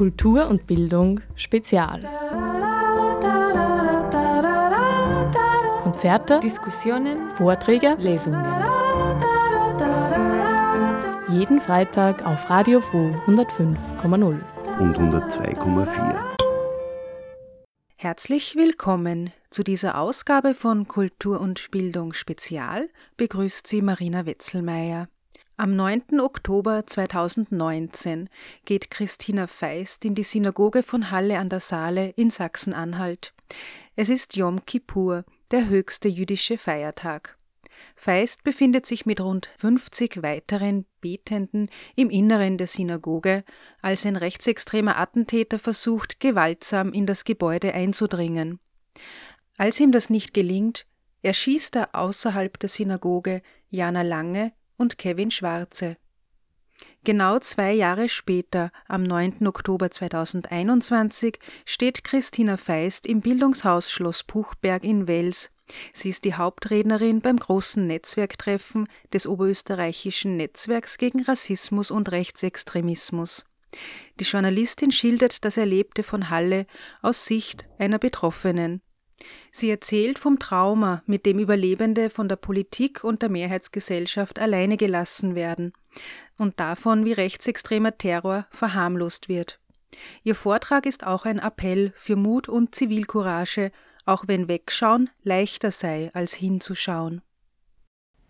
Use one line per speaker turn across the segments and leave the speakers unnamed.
Kultur und Bildung Spezial. Konzerte,
Diskussionen,
Vorträge,
Lesungen.
Jeden Freitag auf Radio Froh 105,0
und 102,4.
Herzlich willkommen zu dieser Ausgabe von Kultur und Bildung Spezial. Begrüßt Sie Marina Wetzelmeier. Am 9. Oktober 2019 geht Christina Feist in die Synagoge von Halle an der Saale in Sachsen-Anhalt. Es ist Yom Kippur, der höchste jüdische Feiertag. Feist befindet sich mit rund 50 weiteren Betenden im Inneren der Synagoge, als ein rechtsextremer Attentäter versucht, gewaltsam in das Gebäude einzudringen. Als ihm das nicht gelingt, erschießt er außerhalb der Synagoge Jana Lange und Kevin Schwarze. Genau zwei Jahre später, am 9. Oktober 2021, steht Christina Feist im Bildungshaus Schloss Puchberg in Wels. Sie ist die Hauptrednerin beim großen Netzwerktreffen des Oberösterreichischen Netzwerks gegen Rassismus und Rechtsextremismus. Die Journalistin schildert das Erlebte von Halle aus Sicht einer Betroffenen. Sie erzählt vom Trauma, mit dem Überlebende von der Politik und der Mehrheitsgesellschaft alleine gelassen werden und davon, wie rechtsextremer Terror verharmlost wird. Ihr Vortrag ist auch ein Appell für Mut und Zivilcourage, auch wenn Wegschauen leichter sei als hinzuschauen.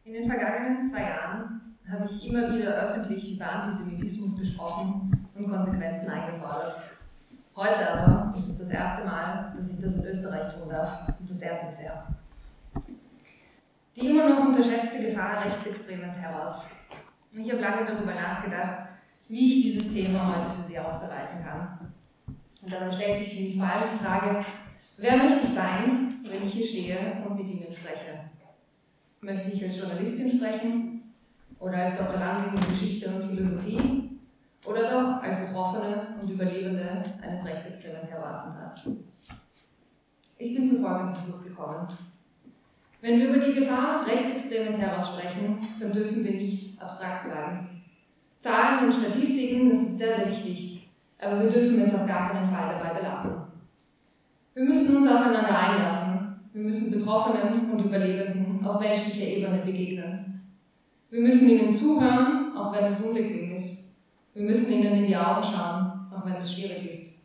In den vergangenen zwei Jahren habe ich immer wieder öffentlich über Antisemitismus gesprochen und Konsequenzen eingefordert. Heute aber ist es das erste Mal, dass ich das in Österreich tun darf und das ehrt mich sehr. Die immer noch unterschätzte Gefahr rechtsextremen Terrors. Ich habe lange darüber nachgedacht, wie ich dieses Thema heute für Sie aufbereiten kann. Und dabei stellt sich für mich vor allem die Frage, wer möchte ich sein, wenn ich hier stehe und mit Ihnen spreche? Möchte ich als Journalistin sprechen oder als Doktorandin in Geschichte und Philosophie oder doch als Betroffene und Überlebende eines rechtsextremen Terrorattentats. Ich bin zu folgendem Schluss gekommen. Wenn wir über die Gefahr rechtsextremen Terrors sprechen, dann dürfen wir nicht abstrakt bleiben. Zahlen und Statistiken, das ist sehr, sehr wichtig, aber wir dürfen es auf gar keinen Fall dabei belassen. Wir müssen uns aufeinander einlassen. Wir müssen Betroffenen und Überlebenden auf menschlicher Ebene begegnen. Wir müssen ihnen zuhören, auch wenn es unbequem. Wir müssen ihnen in die Augen schauen, auch wenn es schwierig ist.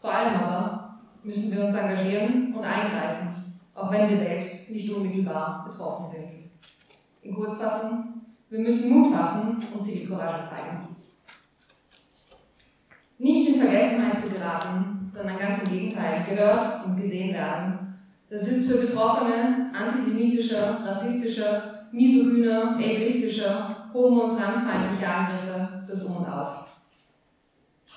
Vor allem aber müssen wir uns engagieren und eingreifen, auch wenn wir selbst nicht unmittelbar betroffen sind. In Kurzfassung, wir müssen Mut fassen und Zivilcourage zeigen. Nicht in Vergessenheit zu geraten, sondern ganz im Gegenteil, gehört und gesehen werden. Das ist für Betroffene antisemitischer, rassistischer, misogyner, ableistischer, homo- und transfeindlicher Angriffe das Um und Auf.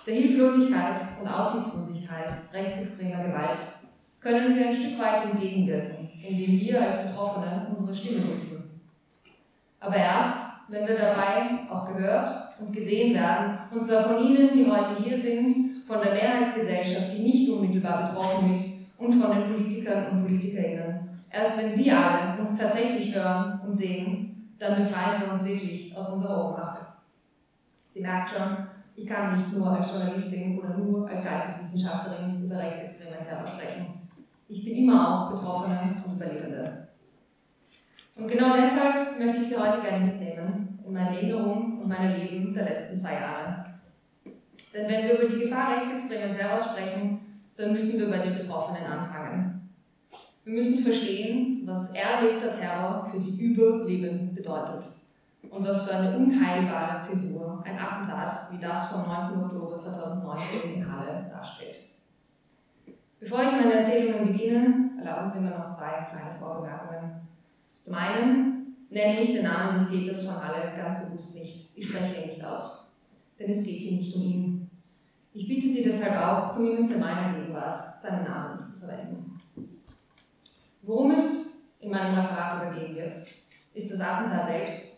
Der Hilflosigkeit und Aussichtslosigkeit rechtsextremer Gewalt können wir ein Stück weit entgegenwirken, indem wir als Betroffene unsere Stimme nutzen. Aber erst, wenn wir dabei auch gehört und gesehen werden, und zwar von Ihnen, die heute hier sind, von der Mehrheitsgesellschaft, die nicht unmittelbar betroffen ist, und von den Politikern und Politikerinnen. Erst wenn Sie alle uns tatsächlich hören und sehen, dann befreien wir uns wirklich aus unserer Ohnmacht. Sie merkt schon, ich kann nicht nur als Journalistin oder nur als Geisteswissenschaftlerin über rechtsextremen Terror sprechen. Ich bin immer auch Betroffene und Überlebende. Und genau deshalb möchte ich Sie heute gerne mitnehmen in meine Erinnerung und mein Leben der letzten zwei Jahre. Denn wenn wir über die Gefahr rechtsextremen Terrors sprechen, dann müssen wir bei den Betroffenen anfangen. Wir müssen verstehen, was erlebter Terror für die Überlebenden bedeutet und was für eine unheilbare Zäsur ein Attentat wie das vom 9. Oktober 2019 in Halle darstellt. Bevor ich meine Erzählungen beginne, erlauben Sie mir noch zwei kleine Vorbemerkungen. Zum einen nenne ich den Namen des Täters von Halle ganz bewusst nicht. Ich spreche ihn nicht aus. Denn es geht hier nicht um ihn. Ich bitte Sie deshalb auch, zumindest in meiner Gegenwart, seinen Namen nicht zu verwenden. Worum es in meinem Referat übergehen wird, ist das Attentat selbst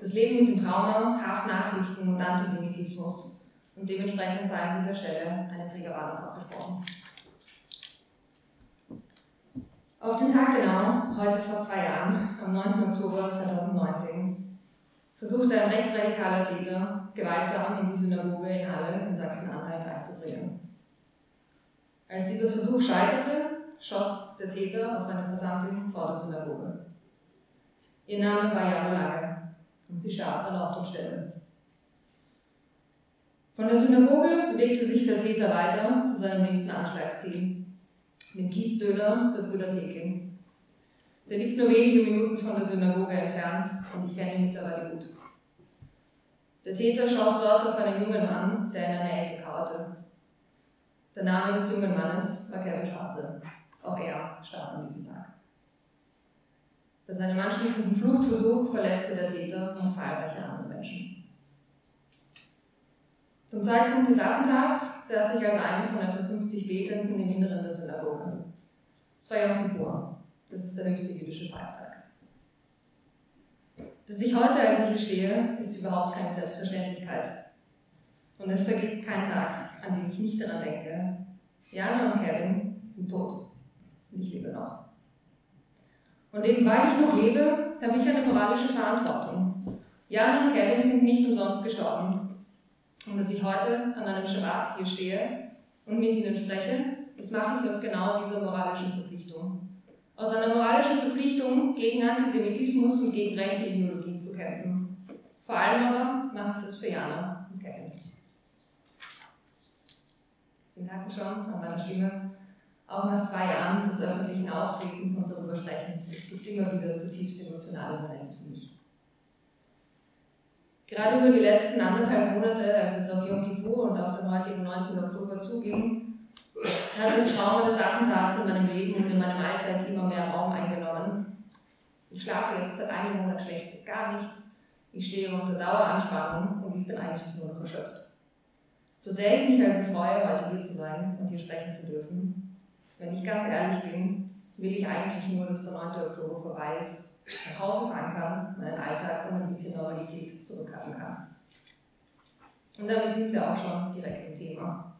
das Leben mit dem Trauma, Hassnachrichten und Antisemitismus. Und dementsprechend sei an dieser Stelle eine Triggerwarnung ausgesprochen. Auf den Tag genau, heute vor zwei Jahren, am 9. Oktober 2019, versuchte ein rechtsradikaler Täter gewaltsam in die Synagoge in Halle in Sachsen-Anhalt einzudringen. Als dieser Versuch scheiterte, schoss der Täter auf eine Passantin vor der Synagoge. Ihr Name war Jana Lange und sie starb an Ort und Stelle. Von der Synagoge bewegte sich der Täter weiter zu seinem nächsten Anschlagsziel, dem Kiezdöler der Brüder Tekin. Der liegt nur wenige Minuten von der Synagoge entfernt und ich kenne ihn mittlerweile gut. Der Täter schoss dort auf einen jungen Mann, der in einer Ecke kauerte. Der Name des jungen Mannes war Kevin Schwarze. Auch er starb an diesem Tag. Bei seinem anschließenden Fluchtversuch verletzte der Täter noch zahlreiche andere Menschen. Zum Zeitpunkt des Attentats saß ich als eine von etwa 50 Betenden im Inneren der Synagoge. Es war Yom Kippur, das ist der höchste jüdische Feiertag. Dass ich heute also hier stehe, ist überhaupt keine Selbstverständlichkeit. Und es vergeht kein Tag, an dem ich nicht daran denke. Jana und Kevin sind tot und ich lebe noch. Und eben weil ich noch lebe, habe ich eine moralische Verantwortung. Jana und Kevin sind nicht umsonst gestorben. Und dass ich heute an einem Schabbat hier stehe und mit Ihnen spreche, das mache ich aus genau dieser moralischen Verpflichtung. Aus einer moralischen Verpflichtung, gegen Antisemitismus und gegen rechte Ideologien zu kämpfen. Vor allem aber mache ich das für Jana und Kevin. Sie merken schon an meiner Stimme, auch nach zwei Jahren des öffentlichen Auftretens und darüber Sprechens, es gibt immer wieder zutiefst emotionale Momente für mich. Gerade über die letzten anderthalb Monate, als es auf Yom Kippur und auf den heutigen 9. Oktober zuging, hat das Trauma des Attentats in meinem Leben und in meinem Alltag immer mehr Raum eingenommen. Ich schlafe jetzt seit einem Monat schlecht bis gar nicht. Ich stehe unter Daueranspannung und ich bin eigentlich nur noch erschöpft. So sehr ich mich also freue, heute hier zu sein und hier sprechen zu dürfen, wenn ich ganz ehrlich bin, will ich eigentlich nur, dass der 9. Oktober vorbei ist nach Hause fahren kann, meinen Alltag und ein bisschen Normalität zurückhaben kann. Und damit sind wir auch schon direkt im Thema.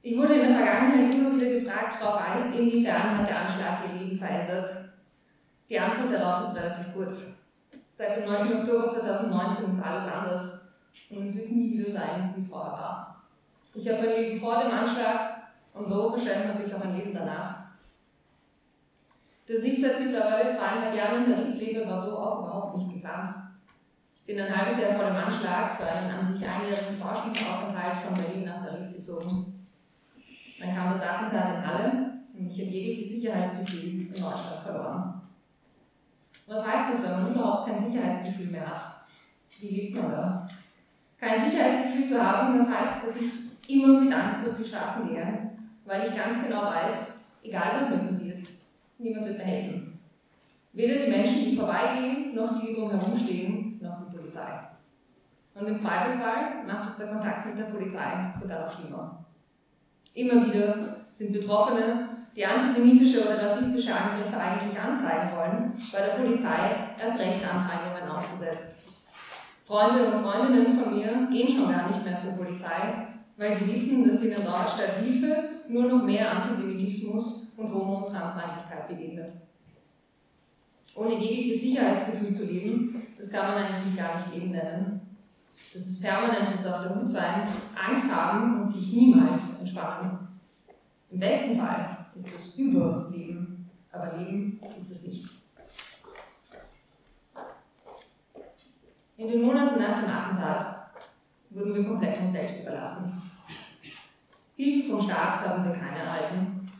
Ich wurde in der Vergangenheit immer wieder gefragt, Frau Feist, inwiefern hat der Anschlag Ihr Leben verändert? Die Antwort darauf ist relativ kurz. Seit dem 9. Oktober 2019 ist alles anders und es wird nie wieder sein, wie es vorher war. Ich habe ein Leben vor dem Anschlag und Baruch Hashem habe ich auch ein Leben danach. Dass ich seit mittlerweile zweieinhalb Jahren in Paris lebe, war so auch überhaupt nicht geplant. Ich bin ein halbes Jahr vor dem Anschlag für einen an sich einjährigen Forschungsaufenthalt von Berlin nach Paris gezogen. Dann kam das Attentat in Halle und ich habe jegliches Sicherheitsgefühl in Deutschland verloren. Was heißt das, wenn man überhaupt kein Sicherheitsgefühl mehr hat? Wie lebt man da? Kein Sicherheitsgefühl zu haben, das heißt, dass ich immer mit Angst durch die Straßen gehe, weil ich ganz genau weiß, egal was mir passiert, niemand wird mir helfen. Weder die Menschen, die vorbeigehen, noch die, die drumherum stehen, noch die Polizei. Und im Zweifelsfall macht es der Kontakt mit der Polizei sogar noch schlimmer. Immer wieder sind Betroffene, die antisemitische oder rassistische Angriffe eigentlich anzeigen wollen, bei der Polizei erst recht Anfeindungen ausgesetzt. Freunde und Freundinnen von mir gehen schon gar nicht mehr zur Polizei, weil sie wissen, dass ihnen dort statt Hilfe nur noch mehr Antisemitismus und Homo- und Transfeindlichkeit begegnet. Ohne jegliches Sicherheitsgefühl zu leben, das kann man eigentlich gar nicht Leben nennen. Das ist permanentes Auf der Hut sein, Angst haben und sich niemals entspannen. Im besten Fall ist das Überleben, aber Leben ist es nicht. In den Monaten nach dem Attentat wurden wir komplett uns selbst überlassen. Hilfe vom Staat haben wir keine erhalten.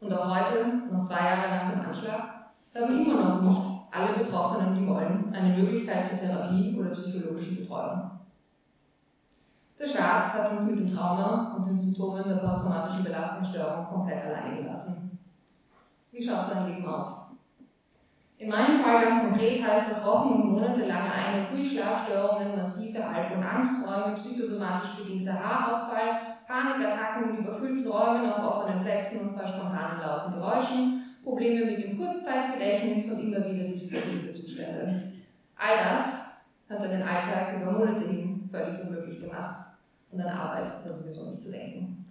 Und auch heute, noch zwei Jahre nach dem Anschlag, haben immer noch nicht alle Betroffenen, die wollen, eine Möglichkeit zur Therapie oder psychologischen Betreuung. Der Staat hat uns mit dem Trauma und den Symptomen der posttraumatischen Belastungsstörung komplett alleine gelassen. Wie schaut so ein Leben aus? In meinem Fall ganz konkret heißt das Wochen- und monatelange Ein- und Durchschlafstörungen, massive Alb- und Angstträume, psychosomatisch bedingter Haarausfall, Panikattacken in überfüllten Räumen auf offenen Plätzen und bei spontanen lauten Geräuschen, Probleme mit dem Kurzzeitgedächtnis und immer wieder dissoziative Zustände. All das hat den Alltag über Monate hin völlig unmöglich gemacht und an Arbeit war sowieso nicht zu denken.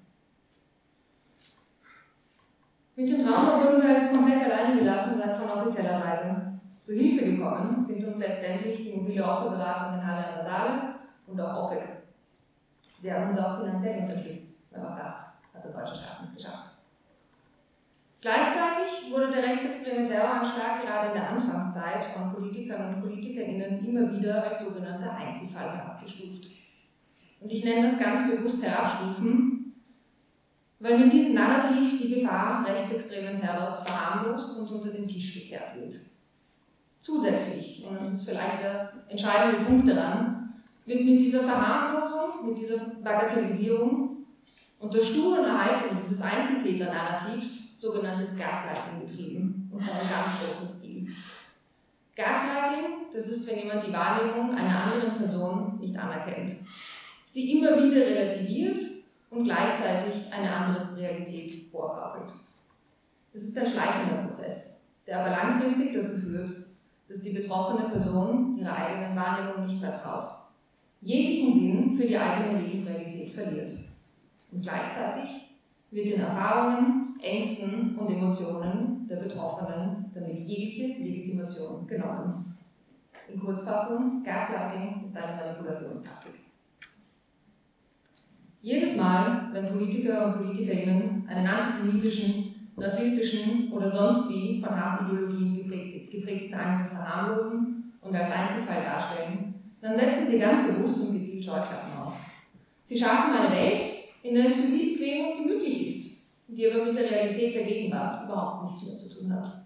Mit dem Trauma wurden wir also komplett alleine gelassen von offizieller Seite. zu Hilfe gekommen sind uns letztendlich die mobile Aufbauberatungen Halle an der Saale und auch OFEC. Sie haben uns auch finanziell unterstützt, aber auch das hat der deutsche Staat nicht geschafft. Gleichzeitig wurde der rechtsextreme Terroranschlag gerade in der Anfangszeit von Politikern und Politikerinnen immer wieder als sogenannter Einzelfall herabgestuft. Und ich nenne das ganz bewusst herabstufen, weil mit diesem Narrativ die Gefahr rechtsextremen Terrors verharmlost und unter den Tisch gekehrt wird. Zusätzlich, und das ist vielleicht der entscheidende Punkt daran, wird mit dieser Verharmlosung, mit dieser Bagatellisierung und der sturen Erhaltung dieses Einzeltäter-Narrativs sogenanntes Gaslighting betrieben, und zwar im ganz großen Stil. Gaslighting, das ist, wenn jemand die Wahrnehmung einer anderen Person nicht anerkennt, sie immer wieder relativiert und gleichzeitig eine andere Realität vorgaukelt. Das ist ein schleichender Prozess, der aber langfristig dazu führt, dass die betroffene Person ihrer eigenen Wahrnehmung nicht mehr traut, jeglichen Sinn für die eigene Lebensrealität verliert. Und gleichzeitig wird den Erfahrungen, Ängsten und Emotionen der Betroffenen damit jegliche Legitimation genommen. In Kurzfassung, Gaslighting ist eine Manipulationstaktik. Jedes Mal, wenn Politiker und Politikerinnen einen antisemitischen, rassistischen oder sonst wie von Hassideologien geprägten Angriff verharmlosen und als Einzelfall darstellen, dann setzen sie ganz bewusst und gezielt Scheuklappen auf. Sie schaffen eine Welt, in der es für sie bequem und gemütlich ist, die aber mit der Realität der Gegenwart überhaupt nichts mehr zu tun hat.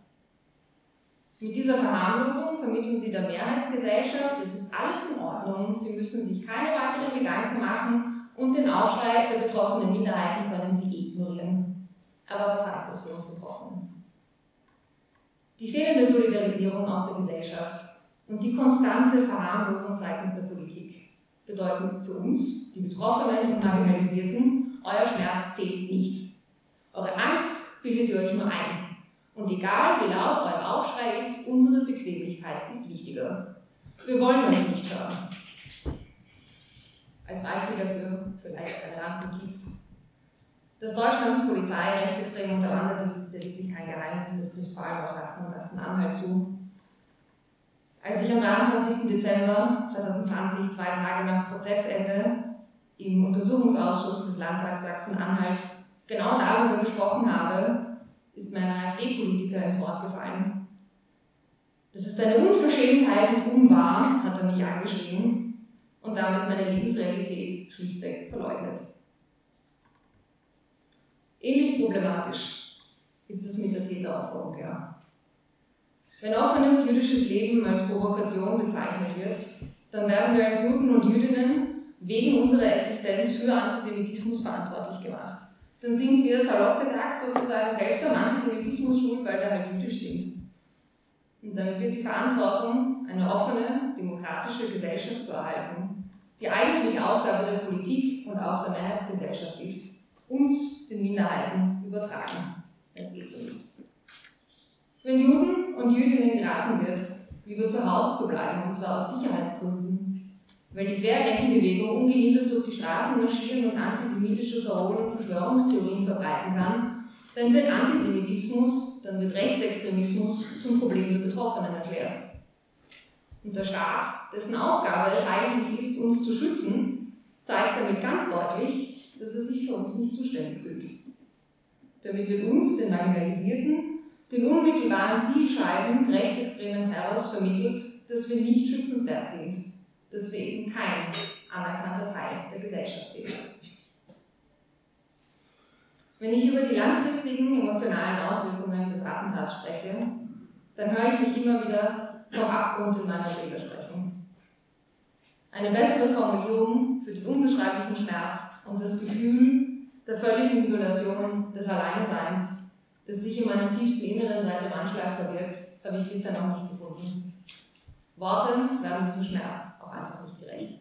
Mit dieser Verharmlosung vermitteln sie der Mehrheitsgesellschaft, es ist alles in Ordnung, sie müssen sich keine weiteren Gedanken machen und den Aufschrei der betroffenen Minderheiten können sie ignorieren. Aber was heißt das für uns Betroffenen? Die fehlende Solidarisierung aus der Gesellschaft und die konstante Verharmlosung seitens der Politik bedeuten für uns, die Betroffenen und Marginalisierten, euer Schmerz zählt nicht. Eure Angst bildet ihr euch nur ein. Und egal wie laut euer Aufschrei ist, unsere Bequemlichkeit ist wichtiger. Wir wollen euch nicht hören. Als Beispiel dafür vielleicht eine Randnotiz. Dass Deutschlands Polizei rechtsextrem unterwandert ist, ist ja wirklich kein Geheimnis. Das trifft vor allem auf Sachsen und Sachsen-Anhalt zu. Als ich am 23. Dezember 2020, zwei Tage nach Prozessende, im Untersuchungsausschuss des Landtags Sachsen-Anhalt genau darüber gesprochen habe, ist mein AfD-Politiker ins Wort gefallen. Das ist eine Unverschämtheit und unwahr, hat er mich angeschrieben und damit meine Lebensrealität schlichtweg verleugnet. Ähnlich problematisch ist es mit der Täteraufforderung. Wenn offenes jüdisches Leben als Provokation bezeichnet wird, dann werden wir als Juden und Jüdinnen wegen unserer Existenz für Antisemitismus verantwortlich gemacht. Dann sind wir, salopp gesagt, sozusagen selbst am Antisemitismus schuld, weil wir halt jüdisch sind. Und damit wird die Verantwortung, eine offene, demokratische Gesellschaft zu erhalten, die eigentliche Aufgabe der Politik und auch der Mehrheitsgesellschaft ist, uns, den Minderheiten, übertragen. Das geht so nicht. Wenn Juden und Jüdinnen geraten wird, lieber zu Hause zu bleiben, und zwar aus Sicherheitsgründen, weil die Querdenkenbewegung ungehindert durch die Straßen marschieren und antisemitische Parolen und Verschwörungstheorien verbreiten kann, dann wird Antisemitismus, dann wird Rechtsextremismus zum Problem der Betroffenen erklärt. Und der Staat, dessen Aufgabe es eigentlich ist, uns zu schützen, zeigt damit ganz deutlich, dass er sich für uns nicht zuständig fühlt. Damit wird uns, den Marginalisierten, den unmittelbaren Zielscheiben rechtsextremen Terrors vermittelt, dass wir nicht schützenswert sind, dass wir eben kein anerkannter Teil der Gesellschaft sind. Wenn ich über die langfristigen emotionalen Auswirkungen des Attentats spreche, dann höre ich mich immer wieder vom Abgrund in meiner Rede sprechen. Eine bessere Formulierung für den unbeschreiblichen Schmerz und das Gefühl der völligen Isolation des Alleineseins das sich in meinem tiefsten Inneren seit dem Anschlag verbirgt, habe ich bisher noch nicht gefunden. Worte werden diesem Schmerz auch einfach nicht gerecht.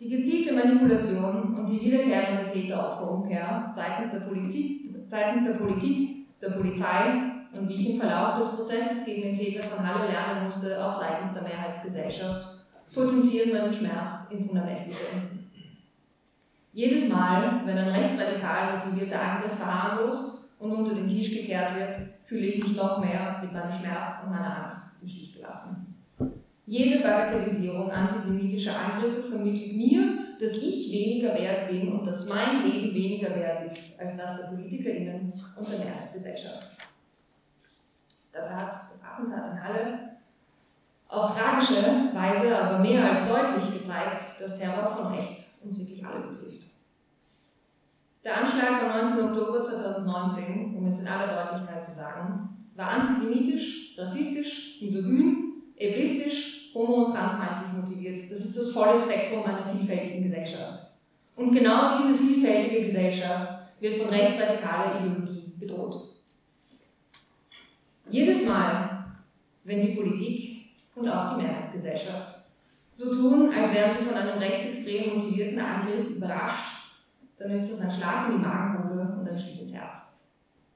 Die gezielte Manipulation und die wiederkehrende Täteropferumkehr seitens der, Politik, seitens der Politik, der Polizei und wie ich im Verlauf des Prozesses gegen den Täter von Halle lernen musste, auch seitens der Mehrheitsgesellschaft, potenzieren meinen Schmerz ins Unermessliche. Jedes Mal, wenn ein rechtsradikal motivierter Angriff verharmlost und unter den Tisch gekehrt wird, fühle ich mich noch mehr mit meinem Schmerz und meiner Angst im Stich gelassen. Jede Bagatellisierung antisemitischer Angriffe vermittelt mir, dass ich weniger wert bin und dass mein Leben weniger wert ist als das der PolitikerInnen und der Mehrheitsgesellschaft. Dabei hat das Attentat in Halle auf tragische Weise aber mehr als deutlich gezeigt, dass Terror von rechts uns wirklich. Der Anschlag am 9. Oktober 2019, um es in aller Deutlichkeit zu sagen, war antisemitisch, rassistisch, misogyn, ableistisch, homo- und transfeindlich motiviert. Das ist das volle Spektrum einer vielfältigen Gesellschaft. Und genau diese vielfältige Gesellschaft wird von rechtsradikaler Ideologie bedroht. Jedes Mal, wenn die Politik und auch die Mehrheitsgesellschaft so tun, als wären sie von einem rechtsextrem motivierten Angriff überrascht, dann ist das ein Schlag in die Magengrube und ein Stich ins Herz.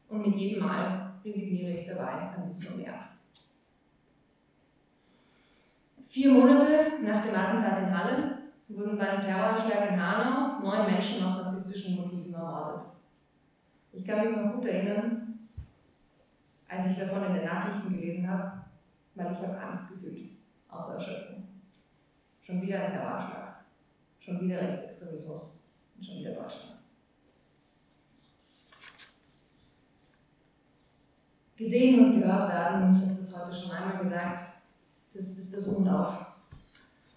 Und mit jedem Mal resigniere ich dabei ein bisschen mehr. Vier Monate nach dem Attentat in Halle wurden bei einem Terroranschlag in Hanau neun Menschen aus rassistischen Motiven ermordet. Ich kann mich noch gut erinnern, als ich davon in den Nachrichten gelesen habe, weil ich habe gar nichts gefühlt, außer Erschöpfung. Schon wieder ein Terroranschlag, schon wieder Rechtsextremismus und schon wieder Deutschland. Gesehen und gehört werden, ich habe das heute schon einmal gesagt, das ist das Umlauf.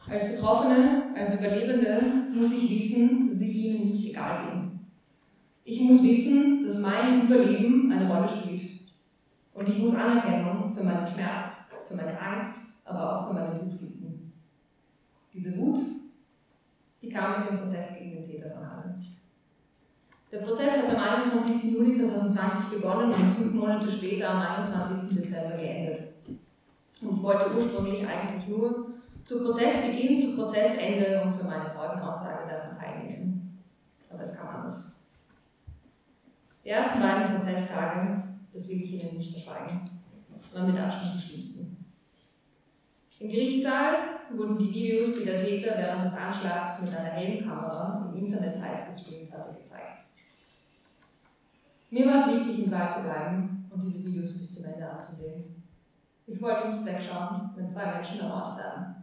Als Betroffene, als Überlebende muss ich wissen, dass ich ihnen nicht egal bin. Ich muss wissen, dass mein Überleben eine Rolle spielt. Und ich muss Anerkennung für meinen Schmerz, für meine Angst, aber auch für meine Wut finden. Diese Wut, die kam mit dem Prozess gegen den Täter von Halle. Der Prozess hat am 21. Juli 2020 begonnen und fünf Monate später am 21. Dezember geendet. Und wollte ursprünglich eigentlich nur zu Prozessbeginn, zu Prozessende und für meine Zeugenaussage daran teilnehmen. Aber es kam anders. Die ersten beiden Prozesstage, das will ich Ihnen nicht verschweigen, waren mit Abstand die schlimmsten. Im Gerichtssaal wurden die Videos, die der Täter während des Anschlags mit einer Helmkamera im Internet live gestreamt hatte, gezeigt. Mir war es wichtig, im Saal zu bleiben und diese Videos bis zum Ende anzusehen. Ich wollte nicht wegschauen, wenn zwei Menschen ermordet werden.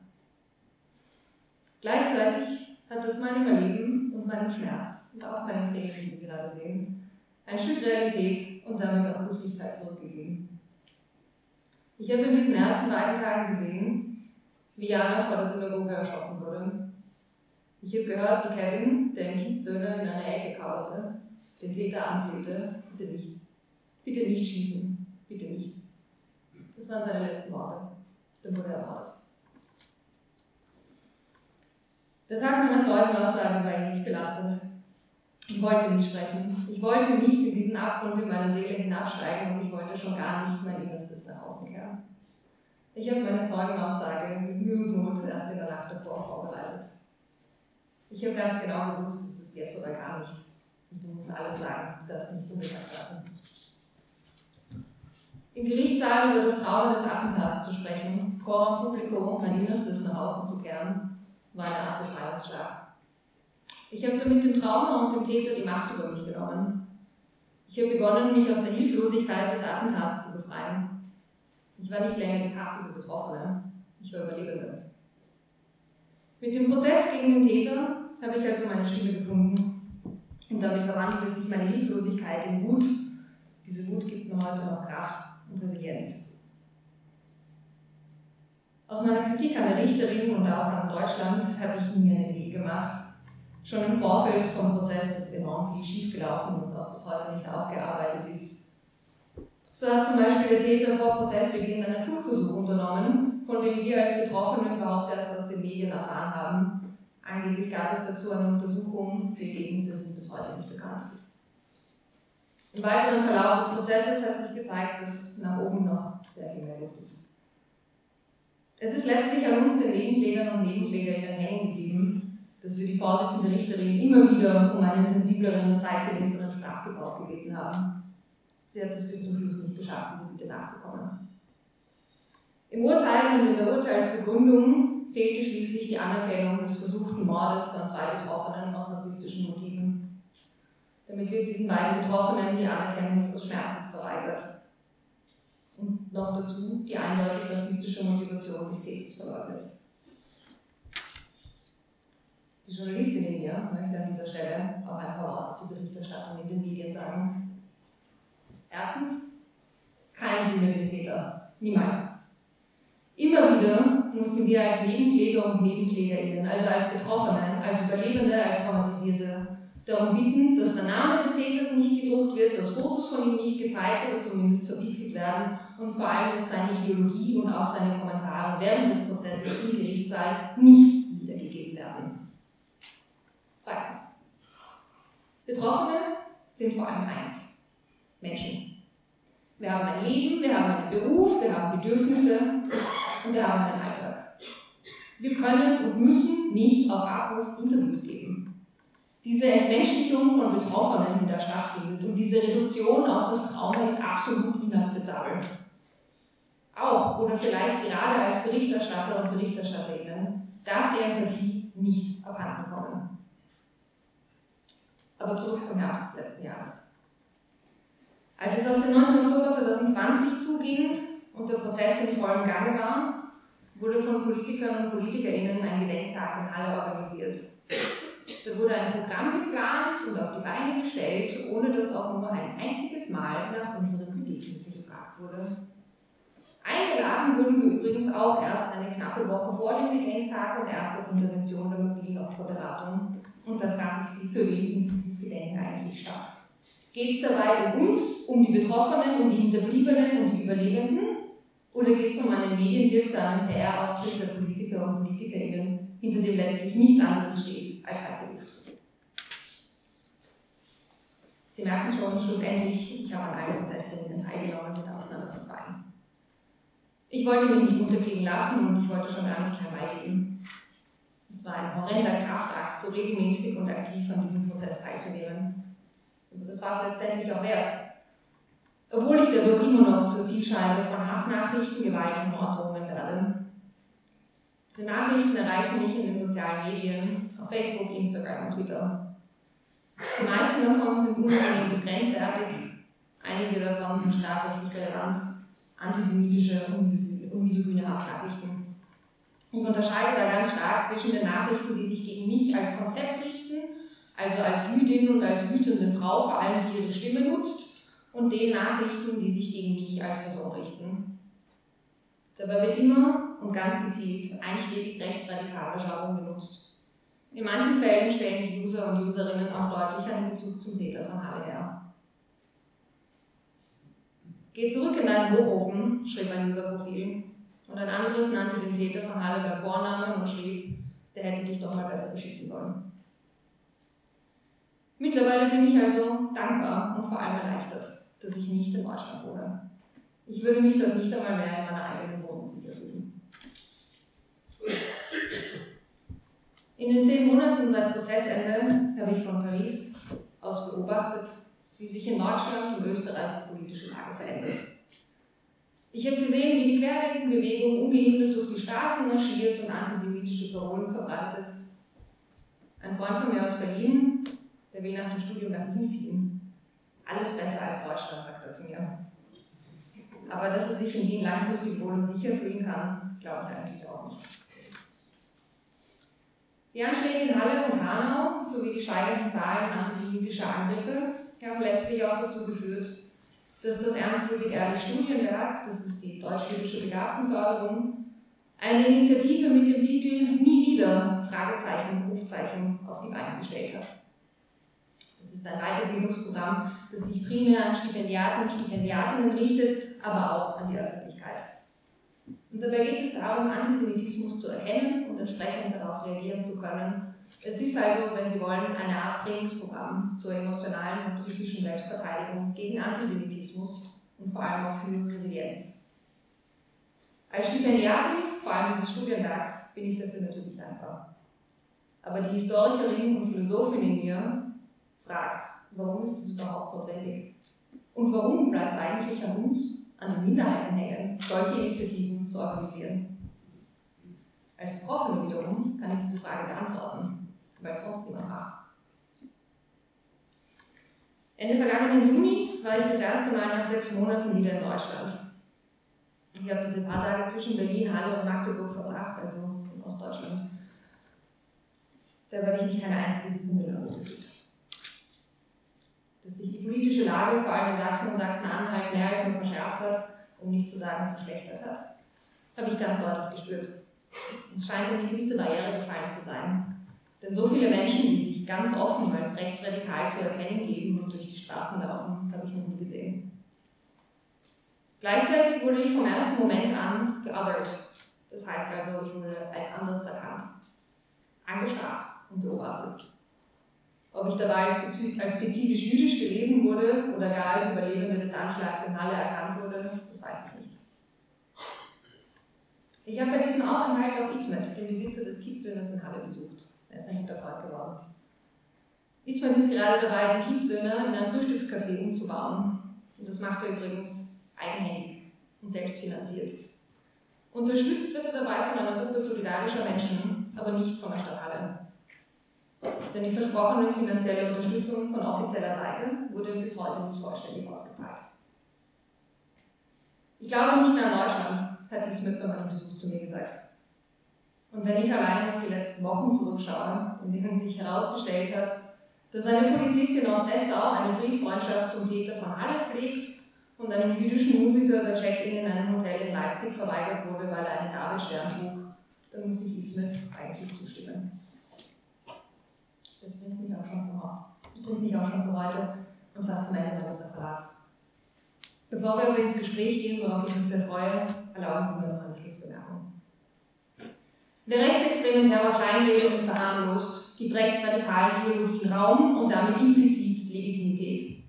Gleichzeitig hat es meinem Überleben und meinem Schmerz und auch meinen Tränen, die Sie gerade sehen, ein Stück Realität und damit auch Wirklichkeit zurückgegeben. Ich habe in diesen ersten beiden Tagen gesehen, wie Jana vor der Synagoge erschossen wurde. Ich habe gehört, wie Kevin, der im Kiezdöner in einer Ecke kauerte, den Täter anflehte, bitte nicht, bitte nicht schießen, bitte nicht. Das waren seine letzten Worte. Dann wurde er ermordet. Der Tag meiner Zeugenaussage war ihn nicht belastet. Ich wollte nicht sprechen. Ich wollte nicht in diesen Abgrund in meiner Seele hinabsteigen und ich wollte schon gar nicht mein Innerstes nach außen kehren. Ich habe meine Zeugenaussage mit Mühe und Not erst in der Nacht davor vorbereitet. Ich habe ganz genau gewusst, es ist jetzt oder gar nicht. Und du musst alles sagen, du darfst nicht zum Mittag lassen. Im Gerichtssaal über das Trauma des Attentats zu sprechen, und Publikum mein Innerstes nach außen zu kehren, war eine Art Befreiungsschlag. Ich habe damit dem Trauma und dem Täter die Macht über mich genommen. Ich habe begonnen, mich aus der Hilflosigkeit des Attentats zu befreien. Ich war nicht länger die passive Betroffene, ich war Überlebende. Mit dem Prozess gegen den Täter habe ich also meine Stimme gefunden und damit verwandelte sich meine Hilflosigkeit in Wut. Diese Wut gibt mir heute noch Kraft und Resilienz. Aus meiner Kritik an der Richterin und auch an Deutschland habe ich nie eine Idee gemacht. Schon im Vorfeld vom Prozess ist enorm viel schiefgelaufen, das auch bis heute nicht aufgearbeitet ist. So hat zum Beispiel der Täter vor Prozessbeginn einen Flugversuch unternommen, von dem wir als Betroffene überhaupt erst aus den Medien erfahren haben. Angeblich gab es dazu eine Untersuchung, die Ergebnisse sind bis heute nicht bekannt. Im weiteren Verlauf des Prozesses hat sich gezeigt, dass nach oben noch sehr viel mehr Luft ist. Es ist letztlich an uns, den Nebenklägern und Nebenklägerinnen, hängen geblieben, dass wir die Vorsitzende Richterin immer wieder um einen sensibleren und zeitgemäßeren Sprachgebrauch gebeten haben. Sie hat es bis zum Schluss nicht geschafft, diese Bitte nachzukommen. Im Urteil und in der Urteilsbegründung fehlte schließlich die Anerkennung des versuchten Mordes an zwei Betroffenen aus rassistischen Motiven. Damit wird diesen beiden Betroffenen die Anerkennung ihres Schmerzes verweigert. und noch dazu die eindeutig rassistische Motivation des Täters verleugnet. Die Journalistin in mir möchte an dieser Stelle auch ein paar Worte zur Berichterstattung in den Medien sagen. Erstens, kein Täter. Niemals. Immer wieder mussten wir als Nebenkläger und NebenklägerInnen, also als Betroffene, als Überlebende, als Traumatisierte, darum bitten, dass der Name des Täters nicht gedruckt wird, dass Fotos von ihm nicht gezeigt oder zumindest verpixelt werden und vor allem, dass seine Ideologie und auch seine Kommentare während des Prozesses im Gerichtssaal nicht wiedergegeben werden. Zweitens. Betroffene sind vor allem eins. Menschen. Wir haben ein Leben, wir haben einen Beruf, wir haben Bedürfnisse und wir haben einen Alltag. Wir können und müssen nicht auf Abruf Interviews geben. Diese Entmenschlichung von Betroffenen, die da stattfindet und diese Reduktion auf das Trauma ist absolut inakzeptabel. Auch oder vielleicht gerade als Berichterstatter und Berichterstatterinnen darf die Empathie nicht abhanden kommen. Aber zurück zum Herbst letzten Jahres. Als es auf den 9. Oktober 2020 zuging und der Prozess in vollem Gange war, wurde von Politikern und PolitikerInnen ein Gedenktag in Halle organisiert. Da wurde ein Programm geplant und auf die Beine gestellt, ohne dass auch nur ein einziges Mal nach unseren Bedürfnissen gefragt wurde. Eingeladen wurden wir übrigens auch erst eine knappe Woche vor dem Gedenktag und erst auf Intervention der mobilen Opferberatung. Und da frage ich Sie, für wen findet dieses Gedenken eigentlich statt? Geht es dabei um uns, um die Betroffenen, um die Hinterbliebenen und die Überlebenden? Oder geht es um einen medienwirksamen PR-Auftritt der Politiker und PolitikerInnen, hinter dem letztlich nichts anderes steht als heiße Luft? Sie merken schon, schlussendlich, ich habe an allen Prozessterminen teilgenommen, mit Ausnahme von zwei. Ich wollte mich nicht unterkriegen lassen und ich wollte schon gar nicht herbeigeben. Es war ein horrender Kraftakt, so regelmäßig und aktiv an diesem Prozess teilzunehmen. Und das war es letztendlich auch wert. Obwohl ich dadurch immer noch zur Zielscheibe von Hassnachrichten, Gewalt und Morddrohungen werde. Diese Nachrichten erreichen mich in den sozialen Medien, auf Facebook, Instagram und Twitter. Die meisten davon sind unangenehm bis grenzwertig, einige davon sind strafrechtlich relevant, antisemitische und misogyne Hassnachrichten. Ich unterscheide da ganz stark zwischen den Nachrichten, die sich gegen mich als Konzept richten, also als Jüdin und als wütende Frau, vor allem die ihre Stimme nutzt, und den Nachrichten, die sich gegen mich als Person richten. Dabei wird immer und ganz gezielt einschlägig rechtsradikale Jargon genutzt. In manchen Fällen stellen die User und Userinnen auch deutlich einen Bezug zum Täter von Halle her. Geh zurück in deinen Hochofen, schrieb ein Userprofil, und ein anderes nannte den Täter von Halle beim Vornamen und schrieb, der hätte dich doch mal besser beschießen sollen. Mittlerweile bin ich also dankbar und vor allem erleichtert dass ich nicht in Deutschland wohne. Ich würde mich dort nicht einmal mehr in meiner eigenen Wohnung sicher fühlen. In den zehn Monaten seit Prozessende habe ich von Paris aus beobachtet, wie sich in Deutschland und Österreich die politische Lage verändert. Ich habe gesehen, wie die Querdenkenbewegung ungehindert durch die Straßen marschiert und antisemitische Parolen verbreitet. Ein Freund von mir aus Berlin, der will nach dem Studium nach Wien ziehen alles besser als Deutschland, sagt er zu mir. Aber dass er sich in Wien langfristig wohl und sicher fühlen kann, glaube ich eigentlich auch nicht. Die Anschläge in Halle und Hanau sowie die steigenden Zahlen antisemitischer Angriffe haben letztlich auch dazu geführt, dass das Ernst-Ludwig-Ehrlich Studienwerk, das ist die deutsch-jüdische Begabtenförderung, eine Initiative mit dem Titel Nie wieder Fragezeichen, Rufzeichen auf die Beine gestellt hat ist ein Weiterbildungsprogramm, das sich primär an Stipendiaten und Stipendiatinnen richtet, aber auch an die Öffentlichkeit. Und dabei geht es darum, Antisemitismus zu erkennen und entsprechend darauf reagieren zu können. Es ist also, wenn Sie wollen, eine Art Trainingsprogramm zur emotionalen und psychischen Selbstverteidigung gegen Antisemitismus und vor allem auch für Resilienz. Als Stipendiatin, vor allem dieses Studienwerks, bin ich dafür natürlich dankbar. Aber die Historikerin und Philosophin in mir fragt, warum ist das überhaupt notwendig? Und warum bleibt es eigentlich an uns, an den Minderheiten hängen, solche Initiativen zu organisieren? Als Betroffene wiederum kann ich diese Frage beantworten, weil sonst niemand macht. Ende vergangenen Juni war ich das erste Mal nach sechs Monaten wieder in Deutschland. Ich habe diese paar Tage zwischen Berlin, Halle und Magdeburg verbracht, also in Ostdeutschland. Dabei habe ich mich keine einzige Sekunde lang. Dass sich die politische Lage vor allem in Sachsen und Sachsen-Anhalt mehr als nur verschärft hat, um nicht zu sagen verschlechtert hat, habe ich ganz deutlich gespürt. Es scheint eine gewisse Barriere gefallen zu sein. Denn so viele Menschen, die sich ganz offen als rechtsradikal zu erkennen geben und durch die Straßen laufen, habe ich noch nie gesehen. Gleichzeitig wurde ich vom ersten Moment an geothert. Das heißt also, ich wurde als anders erkannt, angestarrt und beobachtet. Ob ich dabei als, spezifisch jüdisch gelesen wurde oder gar als Überlebende des Anschlags in Halle erkannt wurde, das weiß ich nicht. Ich habe bei diesem Aufenthalt auch Ismet, den Besitzer des Kiezdöners in Halle, besucht. Er ist ein guter Freund geworden. Ismet ist gerade dabei, den Kiezdöner in ein Frühstückscafé umzubauen. Und das macht er übrigens eigenhändig und selbstfinanziert. Unterstützt wird er dabei von einer Gruppe solidarischer Menschen, aber nicht von der Stadt Halle. Denn die versprochene finanzielle Unterstützung von offizieller Seite wurde bis heute nicht vollständig ausgezahlt. Ich glaube nicht mehr an Deutschland, hat Ismet bei meinem Besuch zu mir gesagt. Und wenn ich allein auf die letzten Wochen zurückschaue, in denen sich herausgestellt hat, dass eine Polizistin aus Dessau eine Brieffreundschaft zum Täter von Halle pflegt und einem jüdischen Musiker der Check-in in einem Hotel in Leipzig verweigert wurde, weil er einen Davidstern trug, dann muss ich Ismet eigentlich zustimmen. Das bringt mich auch schon zum Haus. Das bringt mich auch schon zu heute und fast zum Ende meines Referats. Bevor wir aber ins Gespräch gehen, worauf ich mich sehr freue, erlauben Sie mir noch eine Schlussbemerkung. Wer rechtsextremen Terror kleinredet und verharmlost, gibt rechtsradikalen Ideologien Raum und damit implizit Legitimität.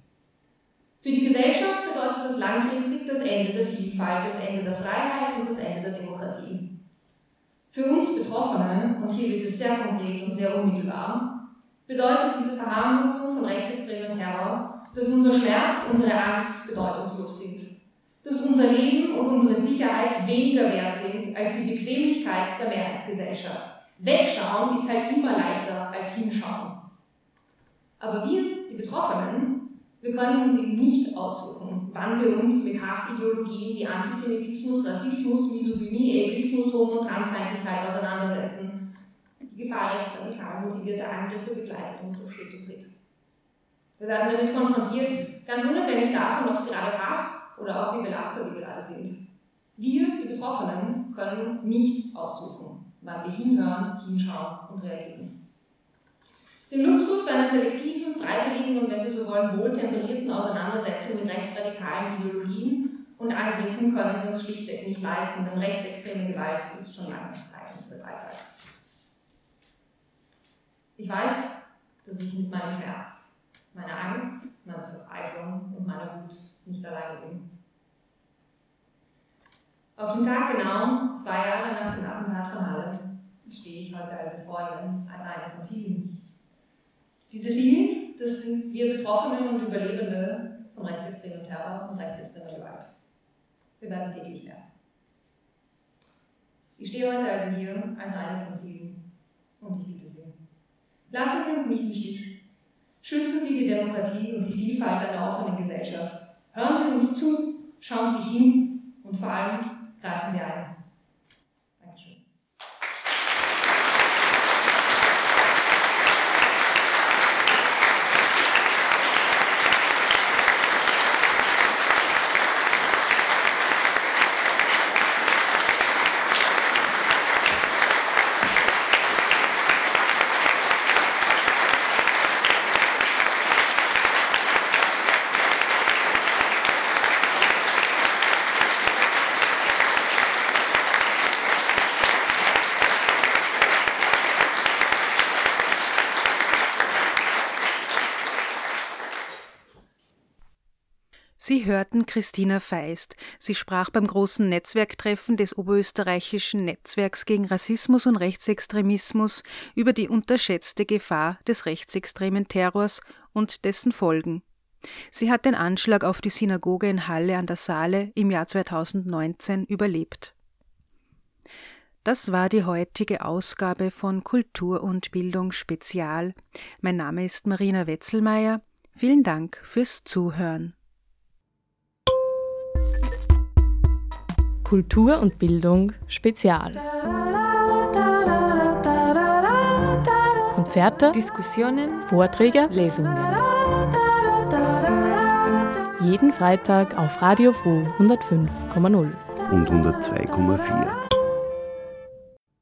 Für die Gesellschaft bedeutet das langfristig das Ende der Vielfalt, das Ende der Freiheit und das Ende der Demokratie. Für uns Betroffene, und hier wird es sehr konkret und sehr unmittelbar, bedeutet diese Verharmlosung von rechtsextremen Terror dass unser Schmerz, unsere Angst bedeutungslos sind, dass unser Leben und unsere Sicherheit weniger wert sind als die Bequemlichkeit der Mehrheitsgesellschaft. Wegschauen ist halt immer leichter als hinschauen. Aber wir, die Betroffenen, wir können uns eben nicht aussuchen, wann wir uns mit Hassideologien wie Antisemitismus, Rassismus, Misogynie, Ableismus, Homo- und Transfeindlichkeit auseinandersetzen. Gefahr rechtsradikal motivierter Angriffe begleitet uns auf Schritt und Tritt. Wir werden damit konfrontiert, ganz unabhängig davon, ob es gerade passt oder auch wie belastbar wir gerade sind. Wir, die Betroffenen, können uns nicht aussuchen, wann wir hinhören, hinschauen und reagieren. Den Luxus einer selektiven, freiwilligen und wenn Sie so wollen, wohltemperierten Auseinandersetzung mit rechtsradikalen Ideologien und Angriffen können wir uns schlichtweg nicht leisten, denn rechtsextreme Gewalt ist schon lange Teil unseres Alltags. Ich weiß, dass ich mit meinem Schmerz meine Angst, meine Verzweiflung und meine Wut nicht alleine bin. Auf den Tag genau, zwei Jahre nach dem Attentat von Halle, stehe ich heute also vor Ihnen als eine von vielen. Diese vielen, das sind wir Betroffene und Überlebende von rechtsextremem Terror und rechtsextremer Gewalt. Wir werden täglich mehr. Ich stehe heute also hier als eine von vielen und ich bitte Sie, lassen Sie uns nicht im Stich. Schützen Sie die Demokratie und die Vielfalt einer offenen Gesellschaft. Hören Sie uns zu, schauen Sie hin und vor allem greifen Sie ein.
Sie hörten Christina Feist. Sie sprach beim großen Netzwerktreffen des oberösterreichischen Netzwerks gegen Rassismus und Rechtsextremismus über die unterschätzte Gefahr des rechtsextremen Terrors und dessen Folgen. Sie hat den Anschlag auf die Synagoge in Halle an der Saale im Jahr 2019 überlebt. Das war die heutige Ausgabe von Kultur und Bildung Spezial. Mein Name ist Marina Wetzelmeier. Vielen Dank fürs Zuhören.
Kultur und Bildung Spezial. Konzerte,
Diskussionen,
Vorträge,
Lesungen.
jeden Freitag auf Radio Froh 105,0.
und 102,4.